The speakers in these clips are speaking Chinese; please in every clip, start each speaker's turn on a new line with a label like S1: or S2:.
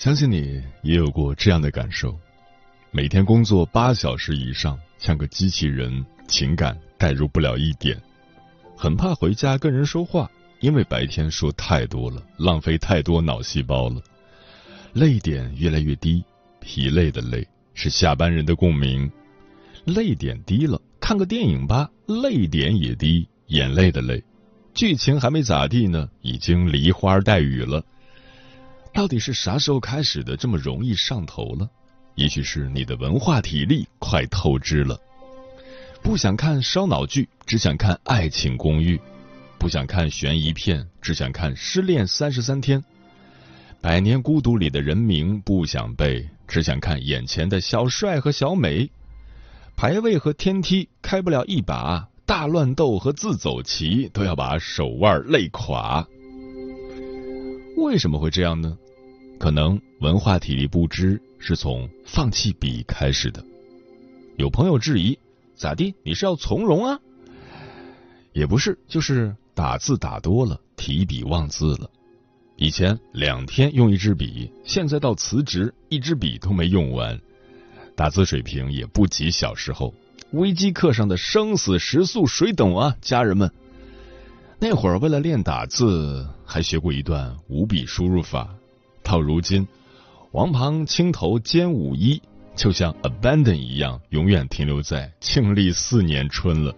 S1: 相信你也有过这样的感受：每天工作八小时以上，像个机器人，情感代入不了一点，很怕回家跟人说话，因为白天说太多了，浪费太多脑细胞了，泪点越来越低，疲累的累是下班人的共鸣，泪点低了，看个电影吧，泪点也低，眼泪的泪，剧情还没咋地呢，已经梨花带雨了。到底是啥时候开始的这么容易上头了？也许是你的文化体力快透支了。不想看烧脑剧，只想看爱情公寓；不想看悬疑片，只想看失恋三十三天。百年孤独里的人名不想背，只想看眼前的小帅和小美。排位和天梯开不了一把，大乱斗和自走棋都要把手腕累垮。为什么会这样呢？可能文化体力不支是从放弃笔开始的。有朋友质疑：咋地？你是要从容啊？也不是，就是打字打多了，提笔忘字了。以前两天用一支笔，现在到辞职一支笔都没用完。打字水平也不及小时候。微机课上的生死时速谁懂啊？家人们。那会儿为了练打字，还学过一段五笔输入法。到如今，王旁青头兼五一，就像 abandon 一样，永远停留在庆历四年春了。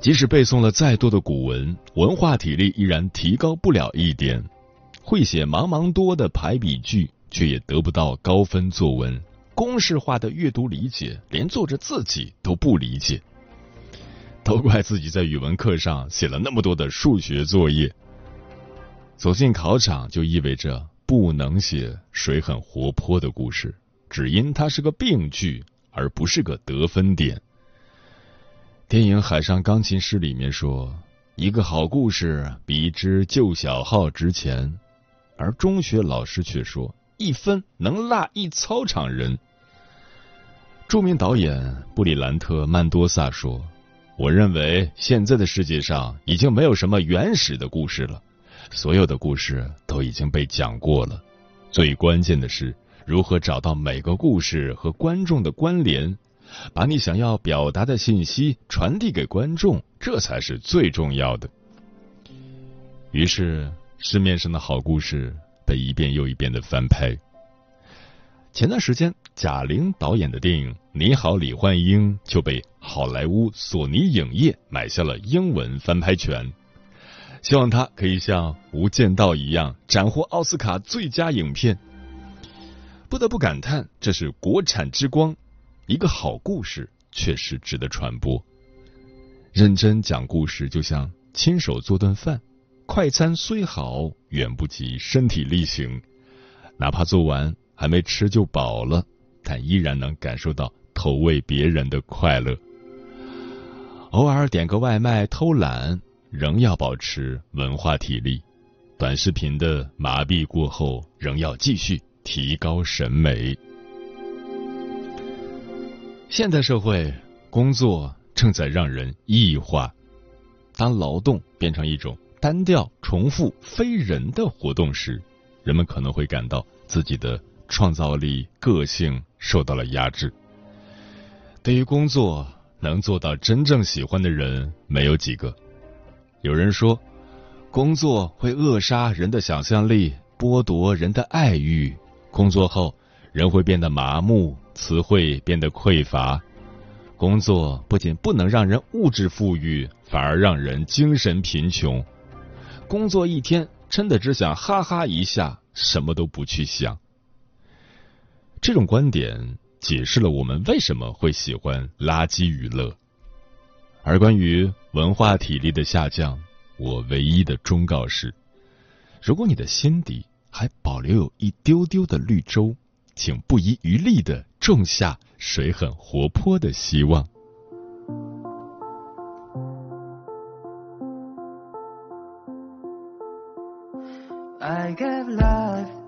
S1: 即使背诵了再多的古文，文化体力依然提高不了一点。会写茫茫多的排比句，却也得不到高分作文。公式化的阅读理解，连作者自己都不理解。都怪自己在语文课上写了那么多的数学作业。走进考场就意味着不能写水很活泼的故事，只因它是个病句，而不是个得分点。电影《海上钢琴师》里面说，一个好故事比一支旧小号值钱，而中学老师却说，一分能落一操场人。著名导演布里兰特·曼多萨说。我认为现在的世界上已经没有什么原始的故事了，所有的故事都已经被讲过了。最关键的是如何找到每个故事和观众的关联，把你想要表达的信息传递给观众，这才是最重要的。于是，市面上的好故事被一遍又一遍的翻拍。前段时间，贾玲导演的电影《你好，李焕英》就被好莱坞索尼影业买下了英文翻拍权，希望他可以像《无间道》一样斩获奥斯卡最佳影片。不得不感叹，这是国产之光。一个好故事确实值得传播。认真讲故事就像亲手做顿饭，快餐虽好，远不及身体力行。哪怕做完。还没吃就饱了，但依然能感受到投喂别人的快乐。偶尔点个外卖偷懒，仍要保持文化体力。短视频的麻痹过后，仍要继续提高审美。现代社会，工作正在让人异化。当劳动变成一种单调、重复、非人的活动时，人们可能会感到自己的。创造力、个性受到了压制。对于工作，能做到真正喜欢的人没有几个。有人说，工作会扼杀人的想象力，剥夺人的爱欲。工作后，人会变得麻木，词汇变得匮乏。工作不仅不能让人物质富裕，反而让人精神贫穷。工作一天，真的只想哈哈一下，什么都不去想。这种观点解释了我们为什么会喜欢垃圾娱乐。而关于文化体力的下降，我唯一的忠告是：如果你的心底还保留有一丢丢的绿洲，请不遗余力的种下。水很活泼的希望。
S2: 不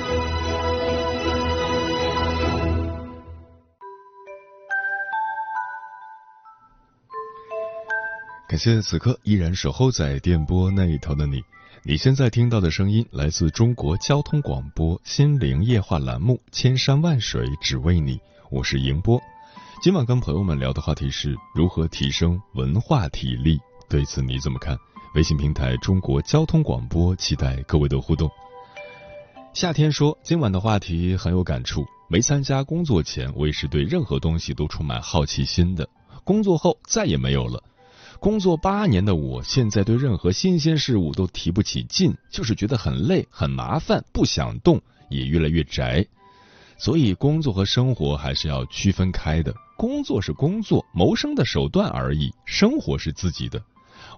S1: 感谢此刻依然守候在电波那一头的你。你现在听到的声音来自中国交通广播心灵夜话栏目《千山万水只为你》，我是迎波。今晚跟朋友们聊的话题是如何提升文化体力，对此你怎么看？微信平台中国交通广播期待各位的互动。夏天说今晚的话题很有感触。没参加工作前，我也是对任何东西都充满好奇心的。工作后再也没有了。工作八年的我，现在对任何新鲜事物都提不起劲，就是觉得很累、很麻烦，不想动，也越来越宅。所以，工作和生活还是要区分开的。工作是工作，谋生的手段而已；生活是自己的。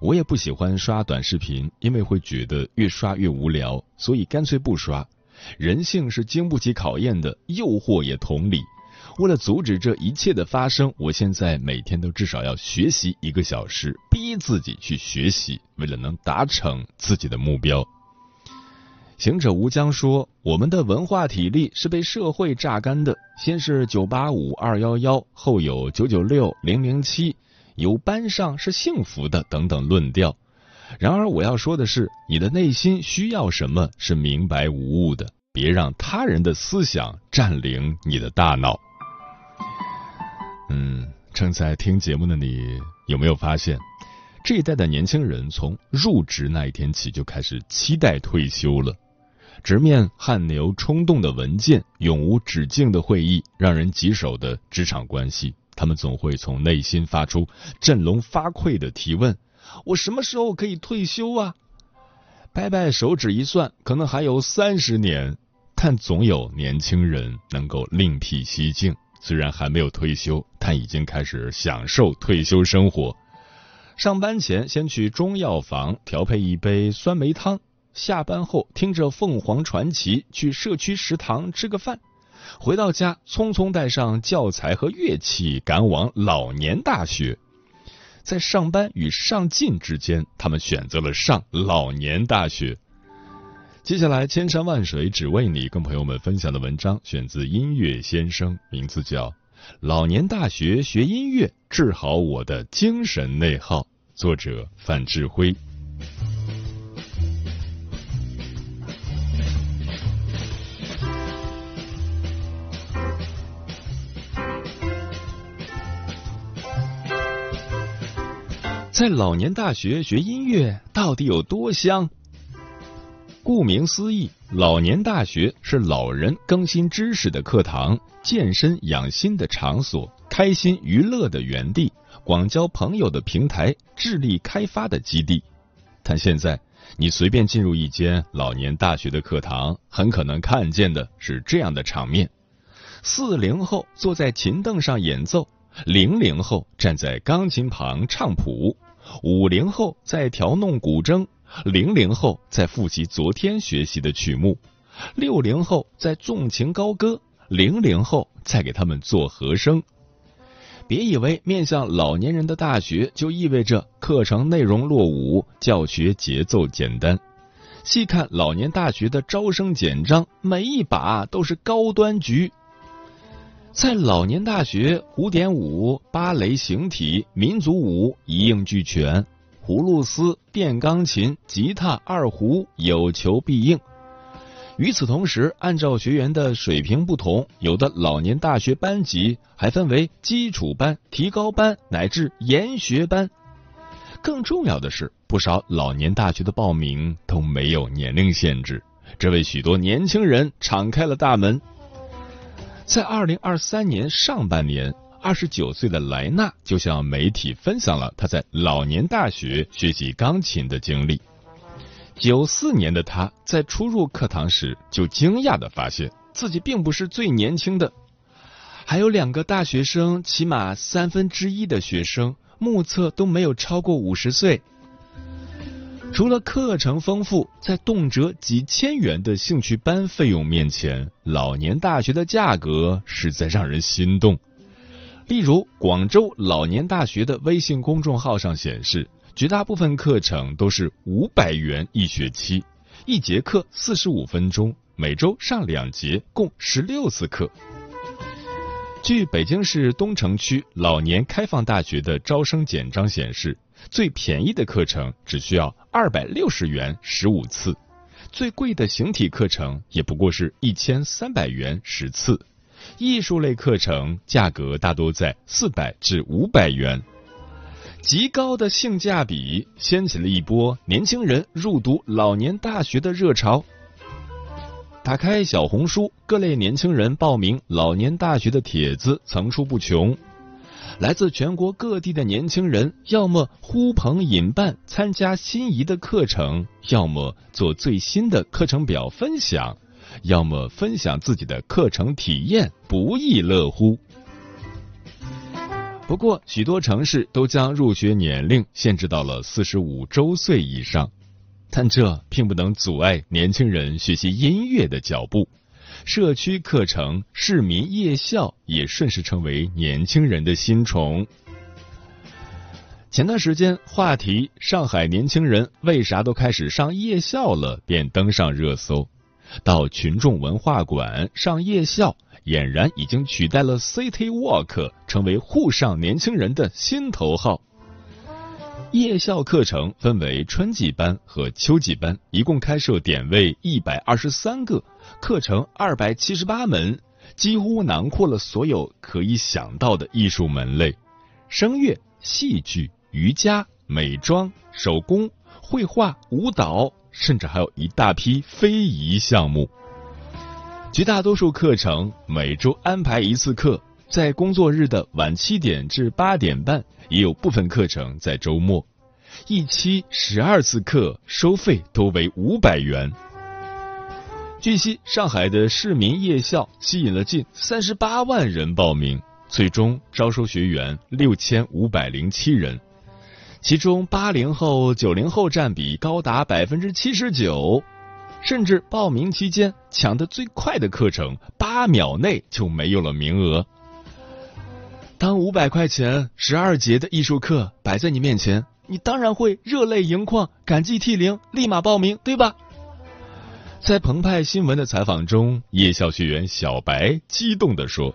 S1: 我也不喜欢刷短视频，因为会觉得越刷越无聊，所以干脆不刷。人性是经不起考验的，诱惑也同理。为了阻止这一切的发生，我现在每天都至少要学习一个小时，逼自己去学习，为了能达成自己的目标。行者吴江说：“我们的文化体力是被社会榨干的，先是九八五、二幺幺，后有九九六、零零七，有班上是幸福的等等论调。然而，我要说的是，你的内心需要什么是明白无误的，别让他人的思想占领你的大脑。”嗯，正在听节目的你有没有发现，这一代的年轻人从入职那一天起就开始期待退休了？直面汗流冲动的文件、永无止境的会议、让人棘手的职场关系，他们总会从内心发出振聋发聩的提问：“我什么时候可以退休啊？”掰掰手指一算，可能还有三十年，但总有年轻人能够另辟蹊径。虽然还没有退休，但已经开始享受退休生活。上班前先去中药房调配一杯酸梅汤，下班后听着凤凰传奇去社区食堂吃个饭，回到家匆匆带上教材和乐器赶往老年大学。在上班与上进之间，他们选择了上老年大学。接下来，千山万水只为你，跟朋友们分享的文章选自音乐先生，名字叫《老年大学学音乐治好我的精神内耗》，作者范志辉。在老年大学学音乐到底有多香？顾名思义，老年大学是老人更新知识的课堂、健身养心的场所、开心娱乐的园地、广交朋友的平台、智力开发的基地。但现在，你随便进入一间老年大学的课堂，很可能看见的是这样的场面：四零后坐在琴凳上演奏，零零后站在钢琴旁唱谱，五零后在调弄古筝。零零后在复习昨天学习的曲目，六零后在纵情高歌，零零后在给他们做和声。别以为面向老年人的大学就意味着课程内容落伍，教学节奏简单。细看老年大学的招生简章，每一把都是高端局。在老年大学，古典舞、芭蕾、形体、民族舞一应俱全。葫芦丝、电钢琴、吉他、二胡有求必应。与此同时，按照学员的水平不同，有的老年大学班级还分为基础班、提高班乃至研学班。更重要的是，不少老年大学的报名都没有年龄限制，这为许多年轻人敞开了大门。在二零二三年上半年。二十九岁的莱纳就向媒体分享了他在老年大学学习钢琴的经历。九四年的他在初入课堂时就惊讶的发现自己并不是最年轻的，还有两个大学生，起码三分之一的学生目测都没有超过五十岁。除了课程丰富，在动辄几千元的兴趣班费用面前，老年大学的价格实在让人心动。例如，广州老年大学的微信公众号上显示，绝大部分课程都是五百元一学期，一节课四十五分钟，每周上两节，共十六次课。据北京市东城区老年开放大学的招生简章显示，最便宜的课程只需要二百六十元十五次，最贵的形体课程也不过是一千三百元十次。艺术类课程价格大多在四百至五百元，极高的性价比掀起了一波年轻人入读老年大学的热潮。打开小红书，各类年轻人报名老年大学的帖子层出不穷。来自全国各地的年轻人，要么呼朋引伴参加心仪的课程，要么做最新的课程表分享。要么分享自己的课程体验，不亦乐乎。不过，许多城市都将入学年龄限制到了四十五周岁以上，但这并不能阻碍年轻人学习音乐的脚步。社区课程、市民夜校也顺势成为年轻人的新宠。前段时间，话题“上海年轻人为啥都开始上夜校了”便登上热搜。到群众文化馆上夜校，俨然已经取代了 City Walk，成为沪上年轻人的新头号。夜校课程分为春季班和秋季班，一共开设点位一百二十三个，课程二百七十八门，几乎囊括了所有可以想到的艺术门类：声乐、戏剧。瑜伽、美妆、手工、绘画、舞蹈，甚至还有一大批非遗项目。绝大多数课程每周安排一次课，在工作日的晚七点至八点半，也有部分课程在周末。一期十二次课，收费都为五百元。据悉，上海的市民夜校吸引了近三十八万人报名，最终招收学员六千五百零七人。其中八零后、九零后占比高达百分之七十九，甚至报名期间抢的最快的课程，八秒内就没有了名额。当五百块钱十二节的艺术课摆在你面前，你当然会热泪盈眶、感激涕零，立马报名，对吧？在澎湃新闻的采访中，夜校学员小白激动地说。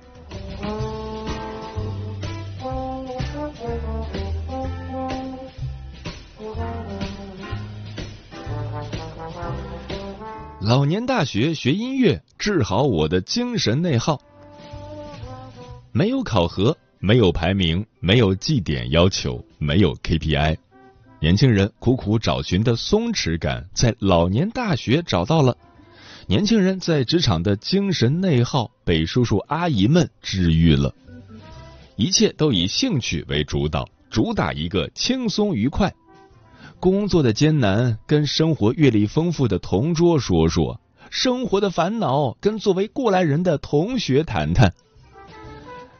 S1: 老年大学学音乐，治好我的精神内耗。没有考核，没有排名，没有绩点要求，没有 KPI，年轻人苦苦找寻的松弛感，在老年大学找到了。年轻人在职场的精神内耗被叔叔阿姨们治愈了。一切都以兴趣为主导，主打一个轻松愉快。工作的艰难跟生活阅历丰富的同桌说说，生活的烦恼跟作为过来人的同学谈谈。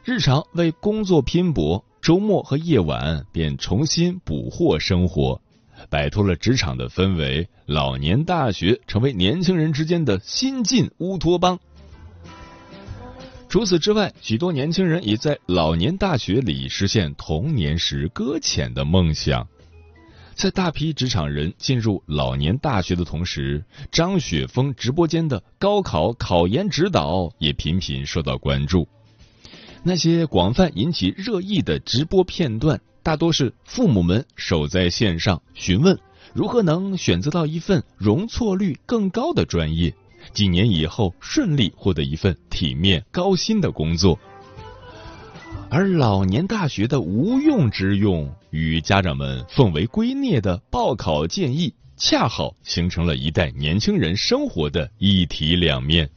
S1: 日常为工作拼搏，周末和夜晚便重新捕获生活，摆脱了职场的氛围。老年大学成为年轻人之间的新晋乌托邦。除此之外，许多年轻人也在老年大学里实现童年时搁浅的梦想。在大批职场人进入老年大学的同时，张雪峰直播间的高考考研指导也频频受到关注。那些广泛引起热议的直播片段，大多是父母们守在线上询问如何能选择到一份容错率更高的专业，几年以后顺利获得一份体面高薪的工作。而老年大学的无用之用与家长们奉为圭臬的报考建议，恰好形成了一代年轻人生活的一体两面。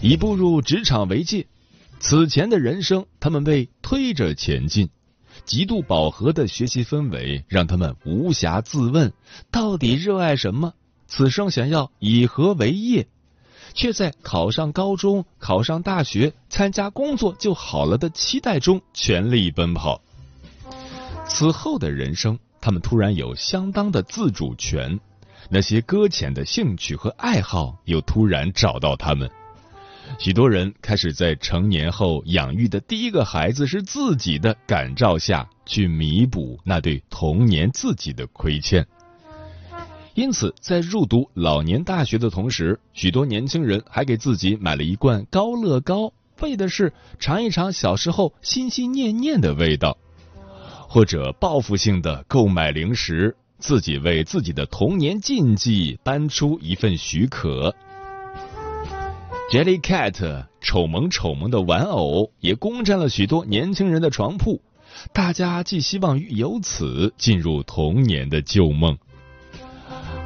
S1: 以步入职场为界，此前的人生他们被推着前进，极度饱和的学习氛围让他们无暇自问到底热爱什么，此生想要以何为业。却在考上高中、考上大学、参加工作就好了的期待中全力奔跑。此后的人生，他们突然有相当的自主权，那些搁浅的兴趣和爱好又突然找到他们。许多人开始在成年后养育的第一个孩子是自己的感召下去弥补那对童年自己的亏欠。因此，在入读老年大学的同时，许多年轻人还给自己买了一罐高乐高，为的是尝一尝小时候心心念念的味道；或者报复性的购买零食，自己为自己的童年禁忌搬出一份许可。Jelly Cat 丑萌丑萌的玩偶也攻占了许多年轻人的床铺，大家寄希望于由此进入童年的旧梦。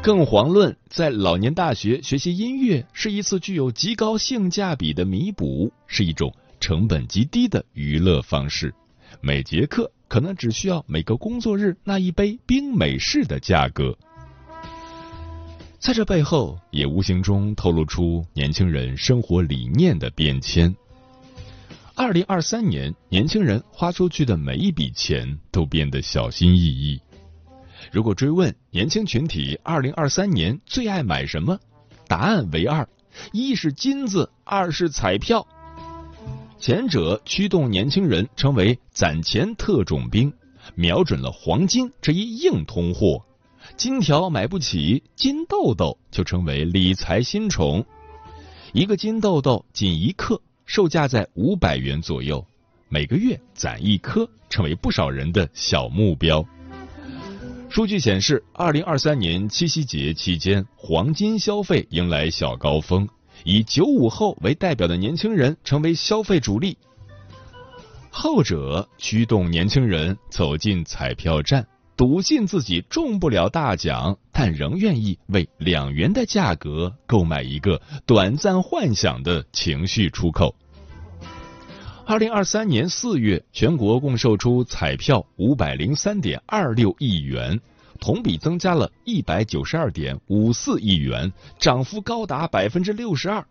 S1: 更遑论在老年大学学习音乐是一次具有极高性价比的弥补，是一种成本极低的娱乐方式。每节课可能只需要每个工作日那一杯冰美式的价格。在这背后，也无形中透露出年轻人生活理念的变迁。二零二三年，年轻人花出去的每一笔钱都变得小心翼翼。如果追问年轻群体二零二三年最爱买什么，答案为二：一是金子，二是彩票。前者驱动年轻人成为攒钱特种兵，瞄准了黄金这一硬通货，金条买不起，金豆豆就成为理财新宠。一个金豆豆仅一克，售价在五百元左右，每个月攒一颗，成为不少人的小目标。数据显示，二零二三年七夕节期间，黄金消费迎来小高峰，以九五后为代表的年轻人成为消费主力。后者驱动年轻人走进彩票站，笃信自己中不了大奖，但仍愿意为两元的价格购买一个短暂幻想的情绪出口。二零二三年四月，全国共售出彩票五百零三点二六亿元，同比增加了一百九十二点五四亿元，涨幅高达百分之六十二。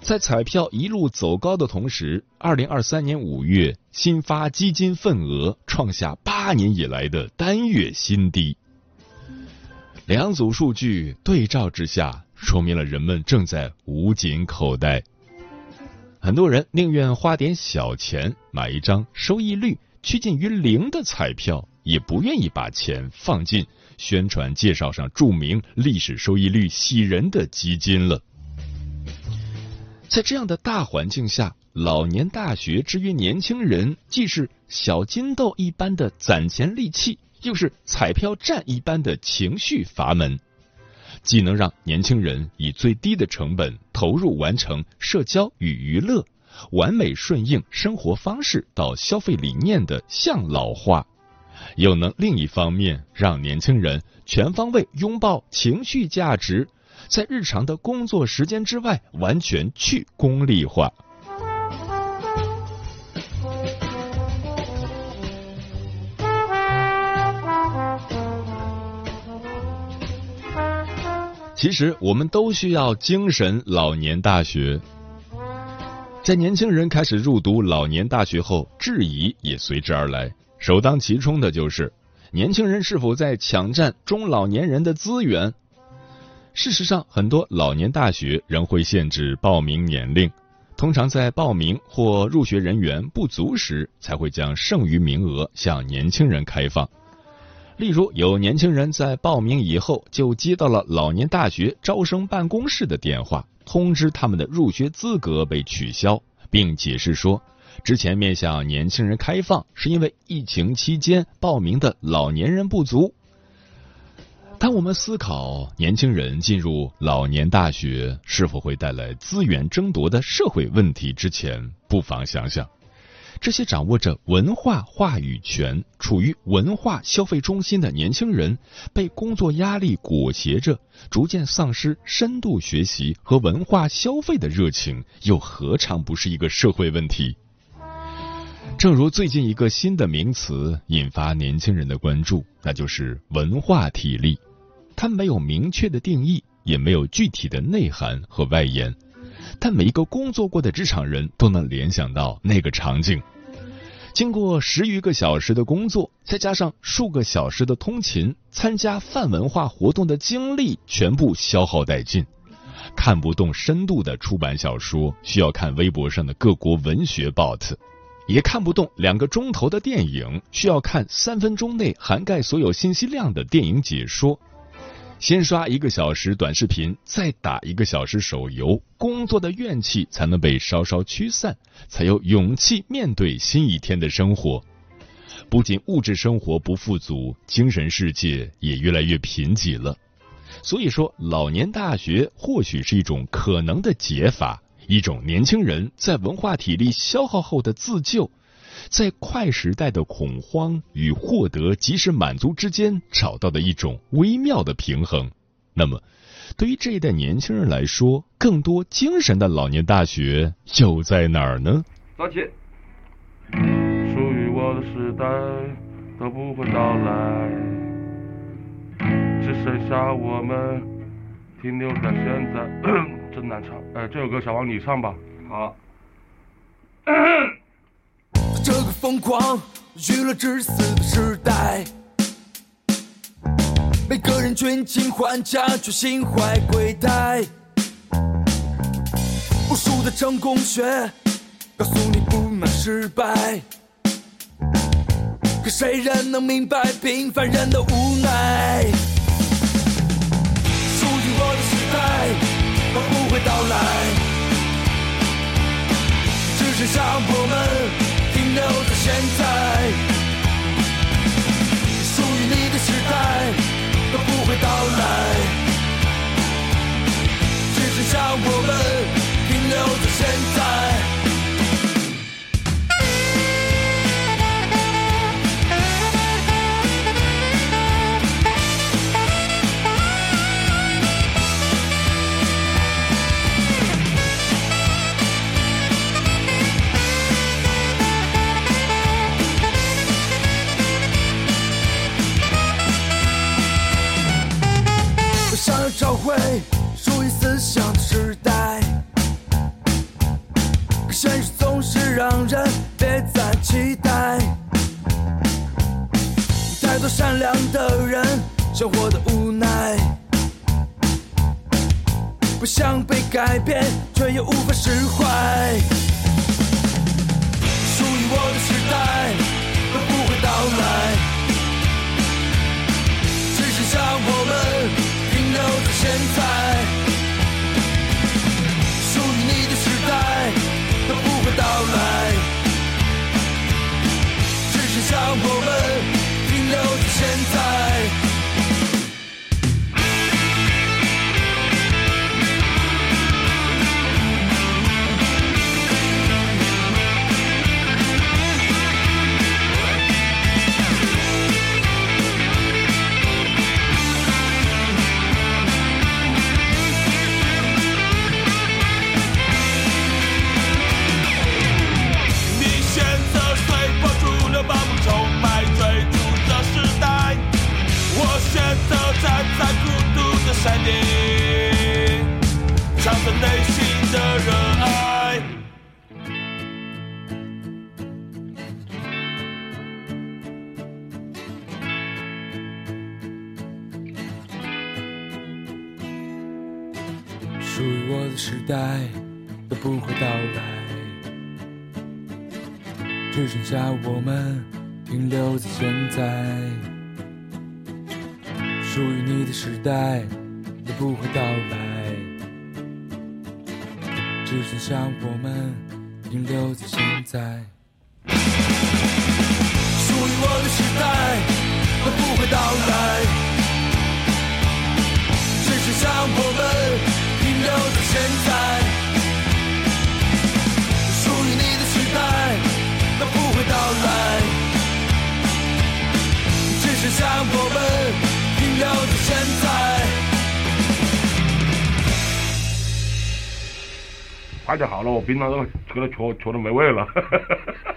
S1: 在彩票一路走高的同时，二零二三年五月新发基金份额创下八年以来的单月新低。两组数据对照之下，说明了人们正在捂紧口袋。很多人宁愿花点小钱买一张收益率趋近于零的彩票，也不愿意把钱放进宣传介绍上注明历史收益率喜人的基金了。在这样的大环境下，老年大学之于年轻人，既是小金豆一般的攒钱利器，又是彩票站一般的情绪阀门。既能让年轻人以最低的成本投入完成社交与娱乐，完美顺应生活方式到消费理念的向老化，又能另一方面让年轻人全方位拥抱情绪价值，在日常的工作时间之外完全去功利化。其实我们都需要精神老年大学。在年轻人开始入读老年大学后，质疑也随之而来。首当其冲的就是年轻人是否在抢占中老年人的资源。事实上，很多老年大学仍会限制报名年龄，通常在报名或入学人员不足时，才会将剩余名额向年轻人开放。例如，有年轻人在报名以后就接到了老年大学招生办公室的电话，通知他们的入学资格被取消，并解释说，之前面向年轻人开放是因为疫情期间报名的老年人不足。当我们思考年轻人进入老年大学是否会带来资源争夺的社会问题之前，不妨想想。这些掌握着文化话语权、处于文化消费中心的年轻人，被工作压力裹挟着，逐渐丧失深度学习和文化消费的热情，又何尝不是一个社会问题？正如最近一个新的名词引发年轻人的关注，那就是文化体力。它没有明确的定义，也没有具体的内涵和外延。但每一个工作过的职场人都能联想到那个场景。经过十余个小时的工作，再加上数个小时的通勤、参加泛文化活动的精力，全部消耗殆尽。看不懂深度的出版小说，需要看微博上的各国文学 bot；也看不懂两个钟头的电影，需要看三分钟内涵盖所有信息量的电影解说。先刷一个小时短视频，再打一个小时手游，工作的怨气才能被稍稍驱散，才有勇气面对新一天的生活。不仅物质生活不富足，精神世界也越来越贫瘠了。所以说，老年大学或许是一种可能的解法，一种年轻人在文化体力消耗后的自救。在快时代的恐慌与获得及时满足之间找到的一种微妙的平衡。那么，对于这一代年轻人来说，更多精神的老年大学又在哪儿呢？
S3: 早起。属于我的时代都不会到来，只剩下我们停留在现在。真难唱，哎，这首歌小王你唱吧。好。
S4: 这个疯狂、娱乐至死的时代，每个人群情换假，却心怀鬼胎。无数的成功学告诉你不能失败，可谁人能明白平凡人的无奈？属于我的时代会不会到来？只剩下我们停留在现在。属于你的时代都不会到来，只剩下我们停留在现在。也，无法释怀。不会到来，只剩下我们停留在现在。属于你的时代也不会到来，只剩下我们停留在现在。属于我的时代都不会到来。只剩下我们停留在现在。像我们停留在现在。
S3: 快点好了，我平常都喝的缺缺的没味了。